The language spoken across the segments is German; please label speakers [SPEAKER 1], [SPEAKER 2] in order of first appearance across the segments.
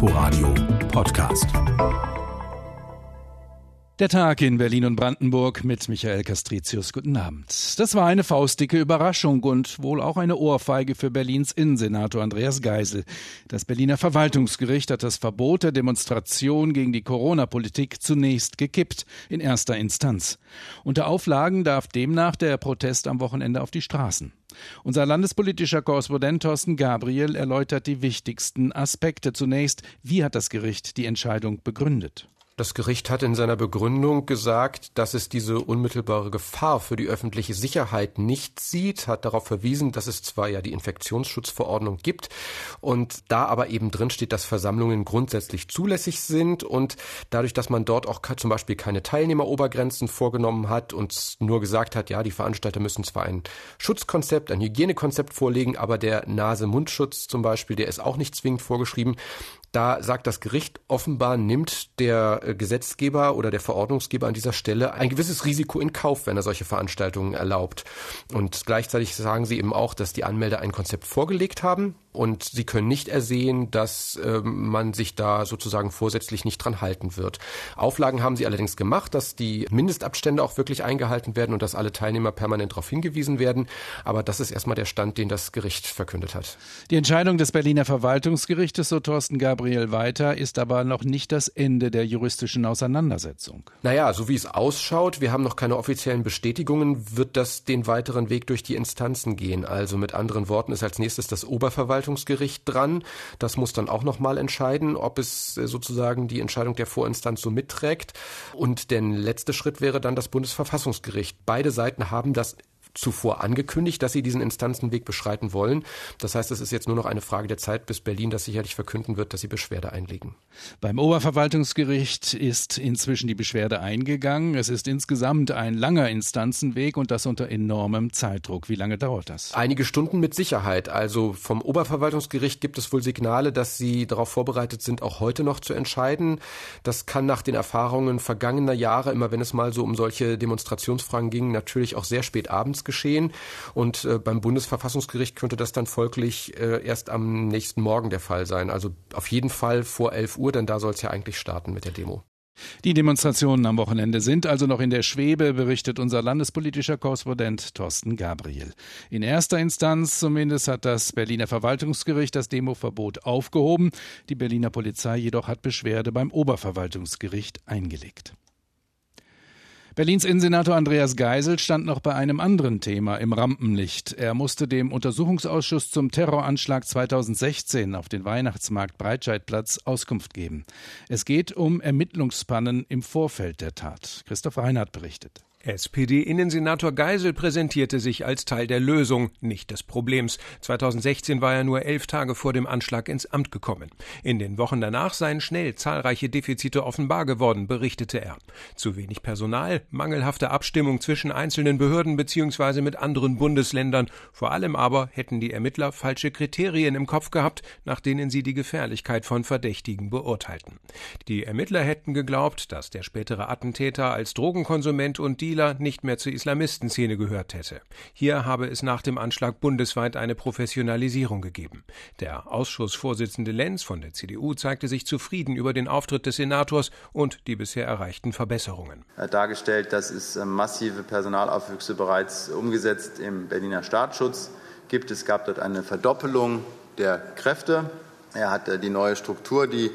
[SPEAKER 1] Inforadio Podcast.
[SPEAKER 2] Der Tag in Berlin und Brandenburg mit Michael Castricius. Guten Abend. Das war eine faustdicke Überraschung und wohl auch eine Ohrfeige für Berlins Innensenator Andreas Geisel. Das Berliner Verwaltungsgericht hat das Verbot der Demonstration gegen die Corona-Politik zunächst gekippt, in erster Instanz. Unter Auflagen darf demnach der Protest am Wochenende auf die Straßen. Unser landespolitischer Korrespondent Thorsten Gabriel erläutert die wichtigsten Aspekte. Zunächst, wie hat das Gericht die Entscheidung begründet?
[SPEAKER 3] Das Gericht hat in seiner Begründung gesagt, dass es diese unmittelbare Gefahr für die öffentliche Sicherheit nicht sieht, hat darauf verwiesen, dass es zwar ja die Infektionsschutzverordnung gibt und da aber eben drin steht, dass Versammlungen grundsätzlich zulässig sind und dadurch, dass man dort auch zum Beispiel keine Teilnehmerobergrenzen vorgenommen hat und nur gesagt hat, ja, die Veranstalter müssen zwar ein Schutzkonzept, ein Hygienekonzept vorlegen, aber der Nase-Mundschutz zum Beispiel, der ist auch nicht zwingend vorgeschrieben. Da sagt das Gericht, offenbar nimmt der äh, Gesetzgeber oder der Verordnungsgeber an dieser Stelle ein gewisses Risiko in Kauf, wenn er solche Veranstaltungen erlaubt. Und gleichzeitig sagen sie eben auch, dass die Anmelder ein Konzept vorgelegt haben und sie können nicht ersehen, dass äh, man sich da sozusagen vorsätzlich nicht dran halten wird. Auflagen haben sie allerdings gemacht, dass die Mindestabstände auch wirklich eingehalten werden und dass alle Teilnehmer permanent darauf hingewiesen werden. Aber das ist erstmal der Stand, den das Gericht verkündet hat.
[SPEAKER 2] Die Entscheidung des Berliner Verwaltungsgerichtes, so Thorsten Gabriel weiter, ist aber noch nicht das Ende der juristischen Auseinandersetzung.
[SPEAKER 3] Naja, so wie es ausschaut, wir haben noch keine offiziellen Bestätigungen, wird das den weiteren Weg durch die Instanzen gehen. Also mit anderen Worten ist als nächstes das Oberverwaltungsgericht Verwaltungsgericht dran. Das muss dann auch nochmal entscheiden, ob es äh, sozusagen die Entscheidung der Vorinstanz so mitträgt. Und der letzte Schritt wäre dann das Bundesverfassungsgericht. Beide Seiten haben das zuvor angekündigt, dass sie diesen Instanzenweg beschreiten wollen. Das heißt, es ist jetzt nur noch eine Frage der Zeit, bis Berlin das sicherlich verkünden wird, dass sie Beschwerde einlegen.
[SPEAKER 2] Beim Oberverwaltungsgericht ist inzwischen die Beschwerde eingegangen. Es ist insgesamt ein langer Instanzenweg und das unter enormem Zeitdruck. Wie lange dauert das?
[SPEAKER 3] Einige Stunden mit Sicherheit. Also vom Oberverwaltungsgericht gibt es wohl Signale, dass sie darauf vorbereitet sind, auch heute noch zu entscheiden. Das kann nach den Erfahrungen vergangener Jahre, immer wenn es mal so um solche Demonstrationsfragen ging, natürlich auch sehr spät abends geschehen. Und äh, beim Bundesverfassungsgericht könnte das dann folglich äh, erst am nächsten Morgen der Fall sein. Also auf jeden Fall vor 11 Uhr, denn da soll es ja eigentlich starten mit der Demo.
[SPEAKER 2] Die Demonstrationen am Wochenende sind also noch in der Schwebe, berichtet unser landespolitischer Korrespondent Thorsten Gabriel. In erster Instanz zumindest hat das Berliner Verwaltungsgericht das Demoverbot aufgehoben. Die Berliner Polizei jedoch hat Beschwerde beim Oberverwaltungsgericht eingelegt. Berlins Innensenator Andreas Geisel stand noch bei einem anderen Thema im Rampenlicht. Er musste dem Untersuchungsausschuss zum Terroranschlag 2016 auf den Weihnachtsmarkt Breitscheidplatz Auskunft geben. Es geht um Ermittlungspannen im Vorfeld der Tat. Christoph Reinhardt berichtet.
[SPEAKER 4] SPD-Innensenator Geisel präsentierte sich als Teil der Lösung, nicht des Problems. 2016 war er nur elf Tage vor dem Anschlag ins Amt gekommen. In den Wochen danach seien schnell zahlreiche Defizite offenbar geworden, berichtete er. Zu wenig Personal, mangelhafte Abstimmung zwischen einzelnen Behörden bzw. mit anderen Bundesländern. Vor allem aber hätten die Ermittler falsche Kriterien im Kopf gehabt, nach denen sie die Gefährlichkeit von Verdächtigen beurteilten. Die Ermittler hätten geglaubt, dass der spätere Attentäter als Drogenkonsument und Dealer Spieler nicht mehr zur Islamistenszene gehört hätte. Hier habe es nach dem Anschlag bundesweit eine Professionalisierung gegeben. Der Ausschussvorsitzende Lenz von der CDU zeigte sich zufrieden über den Auftritt des Senators und die bisher erreichten Verbesserungen.
[SPEAKER 5] Er dargestellt, dass es äh, massive Personalaufwüchse bereits umgesetzt im Berliner Staatsschutz gibt. Es gab dort eine Verdoppelung der Kräfte. Er hat äh, die neue Struktur, die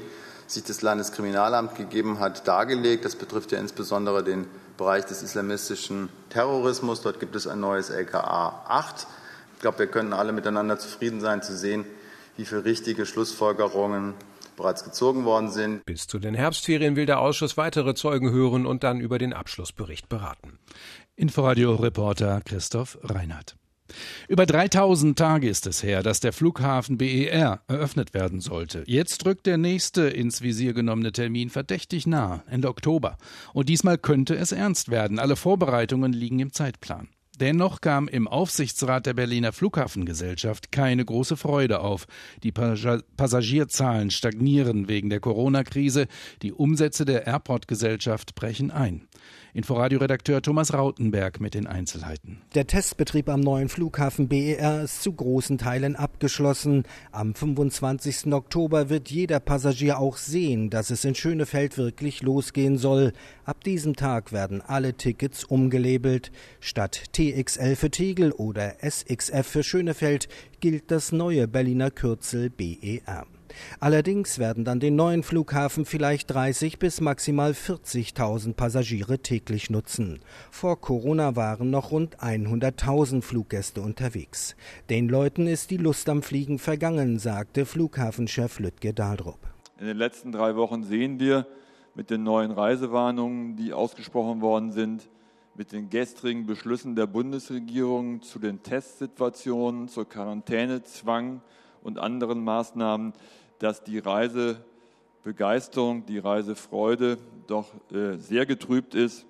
[SPEAKER 5] sich das Landeskriminalamt gegeben hat, dargelegt. Das betrifft ja insbesondere den Bereich des islamistischen Terrorismus. Dort gibt es ein neues LKA 8. Ich glaube, wir können alle miteinander zufrieden sein zu sehen, wie viele richtige Schlussfolgerungen bereits gezogen worden sind.
[SPEAKER 4] Bis zu den Herbstferien will der Ausschuss weitere Zeugen hören und dann über den Abschlussbericht beraten.
[SPEAKER 2] Inforadio-Reporter Christoph Reinhardt. Über 3000 Tage ist es her, dass der Flughafen BER eröffnet werden sollte. Jetzt rückt der nächste ins Visier genommene Termin verdächtig nah, Ende Oktober. Und diesmal könnte es ernst werden. Alle Vorbereitungen liegen im Zeitplan. Dennoch kam im Aufsichtsrat der Berliner Flughafengesellschaft keine große Freude auf. Die Passagierzahlen stagnieren wegen der Corona-Krise. Die Umsätze der Airport-Gesellschaft brechen ein. Inforadio-Redakteur Thomas Rautenberg mit den Einzelheiten.
[SPEAKER 6] Der Testbetrieb am neuen Flughafen BER ist zu großen Teilen abgeschlossen. Am 25. Oktober wird jeder Passagier auch sehen, dass es in Schönefeld wirklich losgehen soll. Ab diesem Tag werden alle Tickets umgelabelt. Statt TXL für Tegel oder SXF für Schönefeld gilt das neue Berliner Kürzel BER. Allerdings werden dann den neuen Flughafen vielleicht 30 bis maximal 40.000 Passagiere täglich nutzen. Vor Corona waren noch rund 100.000 Fluggäste unterwegs. Den Leuten ist die Lust am Fliegen vergangen, sagte Flughafenchef Lütge Dahldrup.
[SPEAKER 7] In den letzten drei Wochen sehen wir mit den neuen Reisewarnungen, die ausgesprochen worden sind, mit den gestrigen Beschlüssen der Bundesregierung zu den Testsituationen, zur Quarantänezwang und anderen Maßnahmen, dass die Reisebegeisterung, die Reisefreude doch äh, sehr getrübt ist.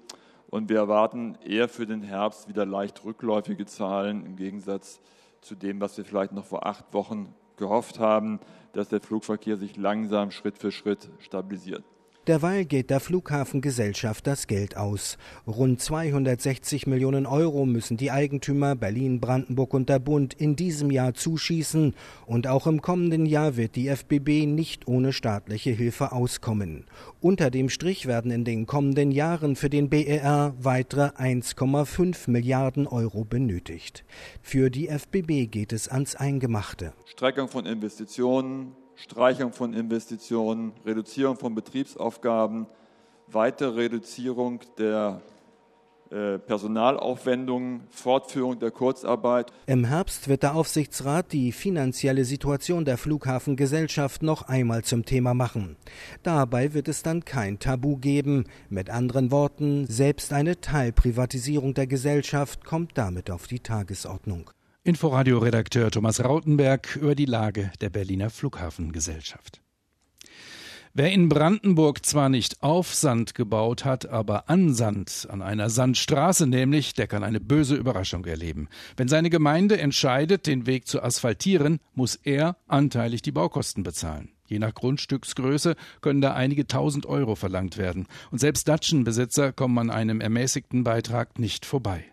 [SPEAKER 7] Und wir erwarten eher für den Herbst wieder leicht rückläufige Zahlen im Gegensatz zu dem, was wir vielleicht noch vor acht Wochen gehofft haben, dass der Flugverkehr sich langsam Schritt für Schritt stabilisiert.
[SPEAKER 6] Derweil geht der Flughafengesellschaft das Geld aus. Rund 260 Millionen Euro müssen die Eigentümer Berlin, Brandenburg und der Bund in diesem Jahr zuschießen. Und auch im kommenden Jahr wird die FBB nicht ohne staatliche Hilfe auskommen. Unter dem Strich werden in den kommenden Jahren für den BER weitere 1,5 Milliarden Euro benötigt. Für die FBB geht es ans Eingemachte.
[SPEAKER 7] Streckung von Investitionen, Streichung von Investitionen, Reduzierung von Betriebsaufgaben, weitere Reduzierung der äh, Personalaufwendungen, Fortführung der Kurzarbeit.
[SPEAKER 6] Im Herbst wird der Aufsichtsrat die finanzielle Situation der Flughafengesellschaft noch einmal zum Thema machen. Dabei wird es dann kein Tabu geben. Mit anderen Worten, selbst eine Teilprivatisierung der Gesellschaft kommt damit auf die Tagesordnung.
[SPEAKER 2] Inforadio-Redakteur Thomas Rautenberg über die Lage der Berliner Flughafengesellschaft. Wer in Brandenburg zwar nicht auf Sand gebaut hat, aber an Sand, an einer Sandstraße nämlich, der kann eine böse Überraschung erleben. Wenn seine Gemeinde entscheidet, den Weg zu asphaltieren, muss er anteilig die Baukosten bezahlen. Je nach Grundstücksgröße können da einige tausend Euro verlangt werden. Und selbst Datschenbesitzer kommen an einem ermäßigten Beitrag nicht vorbei.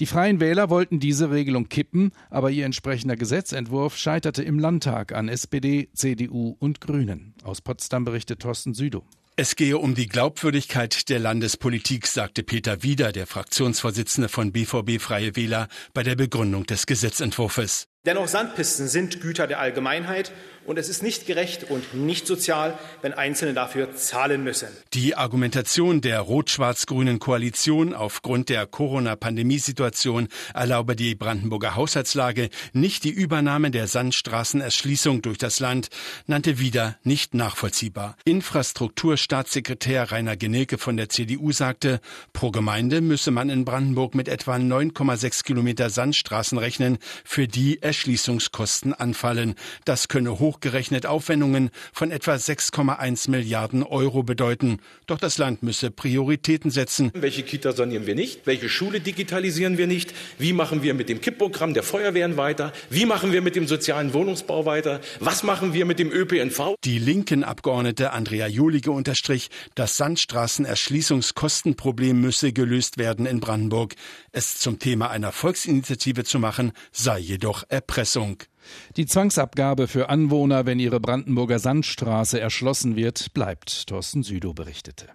[SPEAKER 2] Die Freien Wähler wollten diese Regelung kippen, aber ihr entsprechender Gesetzentwurf scheiterte im Landtag an SPD, CDU und Grünen. Aus Potsdam berichtet Thorsten Südow.
[SPEAKER 8] Es gehe um die Glaubwürdigkeit der Landespolitik, sagte Peter Wieder, der Fraktionsvorsitzende von BVB Freie Wähler, bei der Begründung des
[SPEAKER 9] Dennoch Sandpisten sind Güter der Allgemeinheit und es ist nicht gerecht und nicht sozial, wenn Einzelne dafür zahlen müssen.
[SPEAKER 8] Die Argumentation der rot-schwarz-grünen Koalition aufgrund der Corona-Pandemiesituation erlaube die Brandenburger Haushaltslage nicht die Übernahme der Sandstraßenerschließung durch das Land, nannte wieder nicht nachvollziehbar. Infrastrukturstaatssekretär Rainer Genilke von der CDU sagte, pro Gemeinde müsse man in Brandenburg mit etwa 9,6 Kilometer Sandstraßen rechnen, für die Erschließungskosten anfallen. Das könne hoch hochgerechnet Aufwendungen von etwa 6,1 Milliarden Euro bedeuten. Doch das Land müsse Prioritäten setzen.
[SPEAKER 10] Welche Kita sanieren wir nicht? Welche Schule digitalisieren wir nicht? Wie machen wir mit dem KIP-Programm der Feuerwehren weiter? Wie machen wir mit dem sozialen Wohnungsbau weiter? Was machen wir mit dem ÖPNV?
[SPEAKER 8] Die linken Abgeordnete Andrea Jolige unterstrich, das Sandstraßenerschließungskostenproblem müsse gelöst werden in Brandenburg. Es zum Thema einer Volksinitiative zu machen, sei jedoch Erpressung.
[SPEAKER 2] Die Zwangsabgabe für Anwohner, wenn ihre Brandenburger Sandstraße erschlossen wird, bleibt, Thorsten Südow berichtete.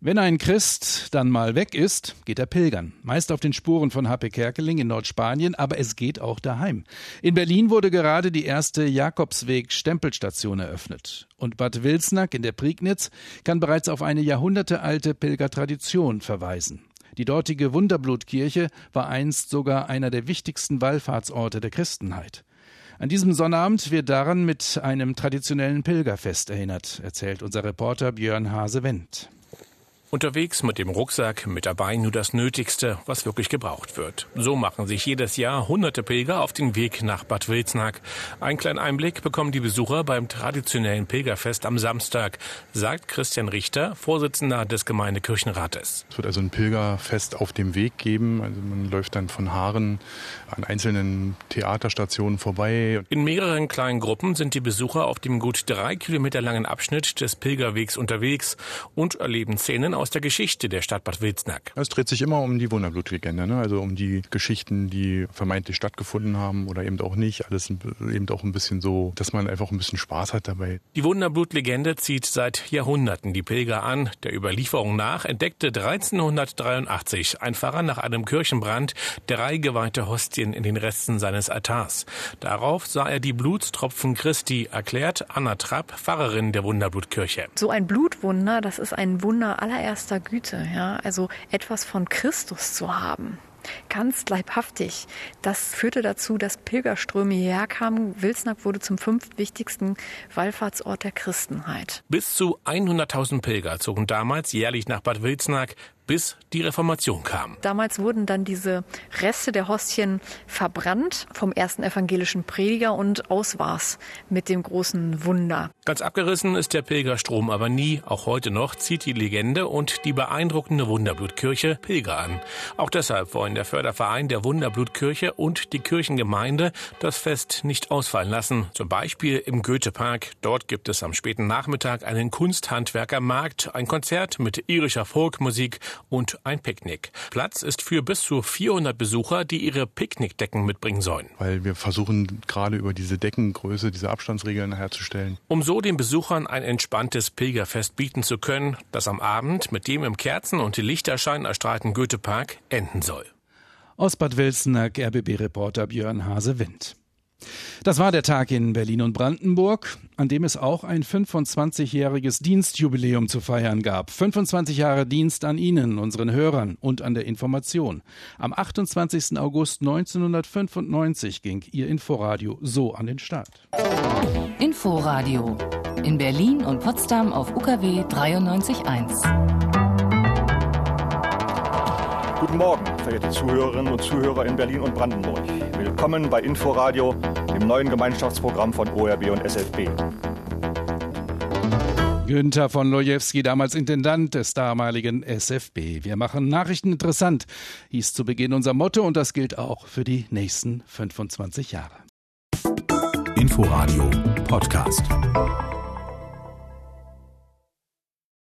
[SPEAKER 2] Wenn ein Christ dann mal weg ist, geht er pilgern. Meist auf den Spuren von H.P. Kerkeling in Nordspanien, aber es geht auch daheim. In Berlin wurde gerade die erste Jakobsweg-Stempelstation eröffnet. Und Bad Wilsnack in der Prignitz kann bereits auf eine jahrhundertealte Pilgertradition verweisen. Die dortige Wunderblutkirche war einst sogar einer der wichtigsten Wallfahrtsorte der Christenheit. An diesem Sonnabend wird daran mit einem traditionellen Pilgerfest erinnert, erzählt unser Reporter Björn Hase-Wendt.
[SPEAKER 11] Unterwegs mit dem Rucksack, mit dabei nur das Nötigste, was wirklich gebraucht wird. So machen sich jedes Jahr hunderte Pilger auf den Weg nach Bad Wilsnack. Ein kleinen Einblick bekommen die Besucher beim traditionellen Pilgerfest am Samstag, sagt Christian Richter, Vorsitzender des Gemeindekirchenrates.
[SPEAKER 12] Es wird also ein Pilgerfest auf dem Weg geben. Also man läuft dann von Haaren an einzelnen Theaterstationen vorbei.
[SPEAKER 11] In mehreren kleinen Gruppen sind die Besucher auf dem gut drei Kilometer langen Abschnitt des Pilgerwegs unterwegs und erleben Szenen aus der Geschichte der Stadt Bad Wilsnack.
[SPEAKER 12] Es dreht sich immer um die Wunderblutlegende, ne? also um die Geschichten, die vermeintlich stattgefunden haben oder eben auch nicht. Alles eben auch ein bisschen so, dass man einfach ein bisschen Spaß hat dabei.
[SPEAKER 11] Die Wunderblutlegende zieht seit Jahrhunderten die Pilger an. Der Überlieferung nach entdeckte 1383 ein Pfarrer nach einem Kirchenbrand drei geweihte Hostien in den Resten seines Altars. Darauf sah er die Blutstropfen Christi, erklärt Anna Trapp, Pfarrerin der Wunderblutkirche.
[SPEAKER 13] So ein Blutwunder, das ist ein Wunder aller allererster Güte, ja, also etwas von Christus zu haben. Ganz leibhaftig. Das führte dazu, dass Pilgerströme hierher kamen. Wilsnack wurde zum fünftwichtigsten Wallfahrtsort der Christenheit.
[SPEAKER 11] Bis zu 100.000 Pilger zogen damals jährlich nach Bad Wilsnack bis die Reformation kam.
[SPEAKER 13] Damals wurden dann diese Reste der Hostien verbrannt vom ersten evangelischen Prediger und aus war's mit dem großen Wunder.
[SPEAKER 11] Ganz abgerissen ist der Pilgerstrom aber nie. Auch heute noch zieht die Legende und die beeindruckende Wunderblutkirche Pilger an. Auch deshalb wollen der Förderverein der Wunderblutkirche und die Kirchengemeinde das Fest nicht ausfallen lassen. Zum Beispiel im Goethepark. Dort gibt es am späten Nachmittag einen Kunsthandwerkermarkt, ein Konzert mit irischer Folkmusik und ein Picknick. Platz ist für bis zu 400 Besucher, die ihre Picknickdecken mitbringen sollen.
[SPEAKER 12] Weil wir versuchen gerade über diese Deckengröße, diese Abstandsregeln herzustellen.
[SPEAKER 11] Um so den Besuchern ein entspanntes Pilgerfest bieten zu können, das am Abend mit dem im Kerzen- und Lichterschein erstrahlten Goethepark enden soll.
[SPEAKER 2] Aus Bad Wilsenack, RBB-Reporter Björn Hase-Wind. Das war der Tag in Berlin und Brandenburg, an dem es auch ein 25-jähriges Dienstjubiläum zu feiern gab. 25 Jahre Dienst an Ihnen, unseren Hörern und an der Information. Am 28. August 1995 ging Ihr Inforadio so an den Start.
[SPEAKER 14] Inforadio in Berlin und Potsdam auf UKW 93.1.
[SPEAKER 15] Guten Morgen, verehrte Zuhörerinnen und Zuhörer in Berlin und Brandenburg. Willkommen bei Inforadio, dem neuen Gemeinschaftsprogramm von ORB und SFB.
[SPEAKER 2] Günther von Lojewski, damals Intendant des damaligen SFB. Wir machen Nachrichten interessant, hieß zu Beginn unser Motto und das gilt auch für die nächsten 25 Jahre.
[SPEAKER 1] Inforadio Podcast.